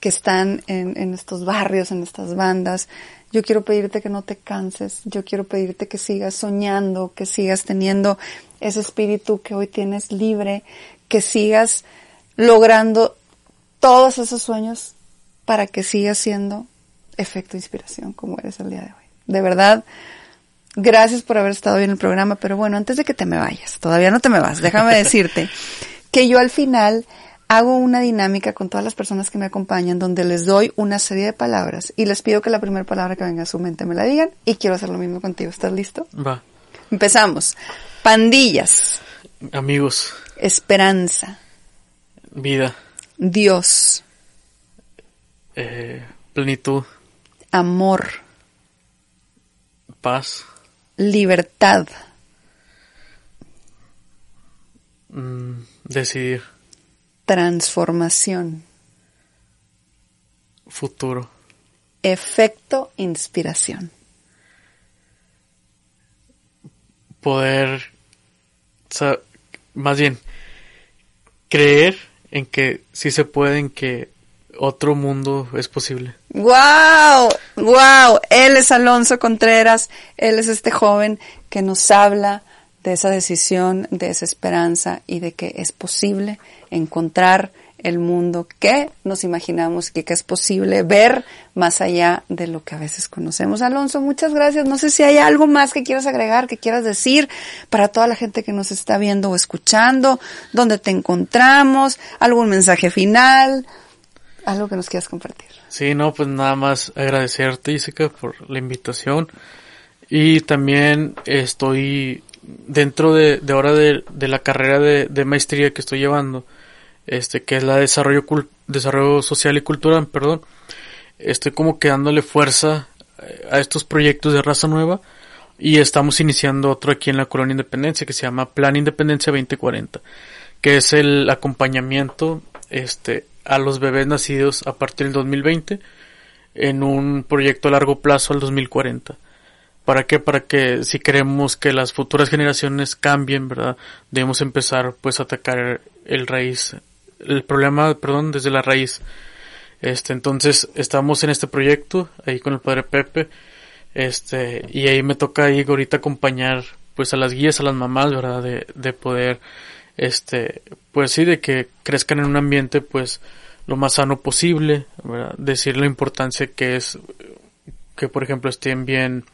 que están en, en estos barrios, en estas bandas. Yo quiero pedirte que no te canses, yo quiero pedirte que sigas soñando, que sigas teniendo ese espíritu que hoy tienes libre, que sigas logrando todos esos sueños para que sigas siendo efecto inspiración como eres el día de hoy. De verdad, gracias por haber estado hoy en el programa, pero bueno, antes de que te me vayas, todavía no te me vas, déjame decirte que yo al final hago una dinámica con todas las personas que me acompañan donde les doy una serie de palabras y les pido que la primera palabra que venga a su mente me la digan y quiero hacer lo mismo contigo. ¿Estás listo?
Va.
Empezamos. Pandillas.
Amigos.
Esperanza.
Vida.
Dios.
Eh, plenitud.
Amor.
Paz.
Libertad.
Mm, decidir.
Transformación.
Futuro.
Efecto inspiración.
Poder, más bien, creer en que sí se puede, en que otro mundo es posible.
¡Wow! ¡Wow! Él es Alonso Contreras, él es este joven que nos habla de esa decisión, de esa esperanza y de que es posible encontrar el mundo que nos imaginamos que, que es posible ver más allá de lo que a veces conocemos. Alonso, muchas gracias. No sé si hay algo más que quieras agregar, que quieras decir para toda la gente que nos está viendo o escuchando, dónde te encontramos, algún mensaje final, algo que nos quieras compartir.
Sí, no, pues nada más agradecerte, Jessica, por la invitación. Y también estoy dentro de, de ahora de, de la carrera de, de maestría que estoy llevando este que es la desarrollo desarrollo social y cultural, perdón. Estoy como que dándole fuerza eh, a estos proyectos de raza nueva y estamos iniciando otro aquí en la colonia Independencia que se llama Plan Independencia 2040, que es el acompañamiento este a los bebés nacidos a partir del 2020 en un proyecto a largo plazo al 2040. ¿Para qué? Para que si queremos que las futuras generaciones cambien, ¿verdad? Debemos empezar pues a atacar el raíz el problema, perdón, desde la raíz. Este, entonces estamos en este proyecto ahí con el padre Pepe, este, y ahí me toca ahí ahorita acompañar pues a las guías, a las mamás, ¿verdad? De, de poder, este, pues sí, de que crezcan en un ambiente pues lo más sano posible, ¿verdad? Decir la importancia que es que por ejemplo estén bien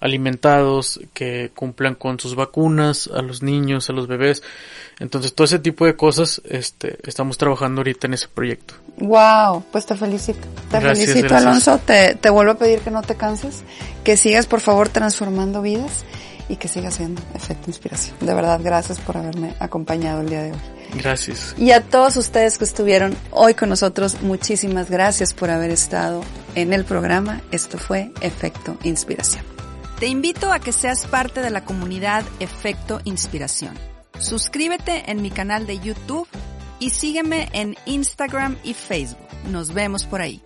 alimentados, que cumplan con sus vacunas, a los niños, a los bebés. Entonces, todo ese tipo de cosas, este, estamos trabajando ahorita en ese proyecto.
Wow, pues te felicito. Te felicito, Alonso. Te, te vuelvo a pedir que no te canses, que sigas, por favor, transformando vidas y que sigas siendo efecto inspiración. De verdad, gracias por haberme acompañado el día de hoy.
Gracias.
Y a todos ustedes que estuvieron hoy con nosotros, muchísimas gracias por haber estado en el programa. Esto fue Efecto Inspiración. Te invito a que seas parte de la comunidad Efecto Inspiración. Suscríbete en mi canal de YouTube y sígueme en Instagram y Facebook. Nos vemos por ahí.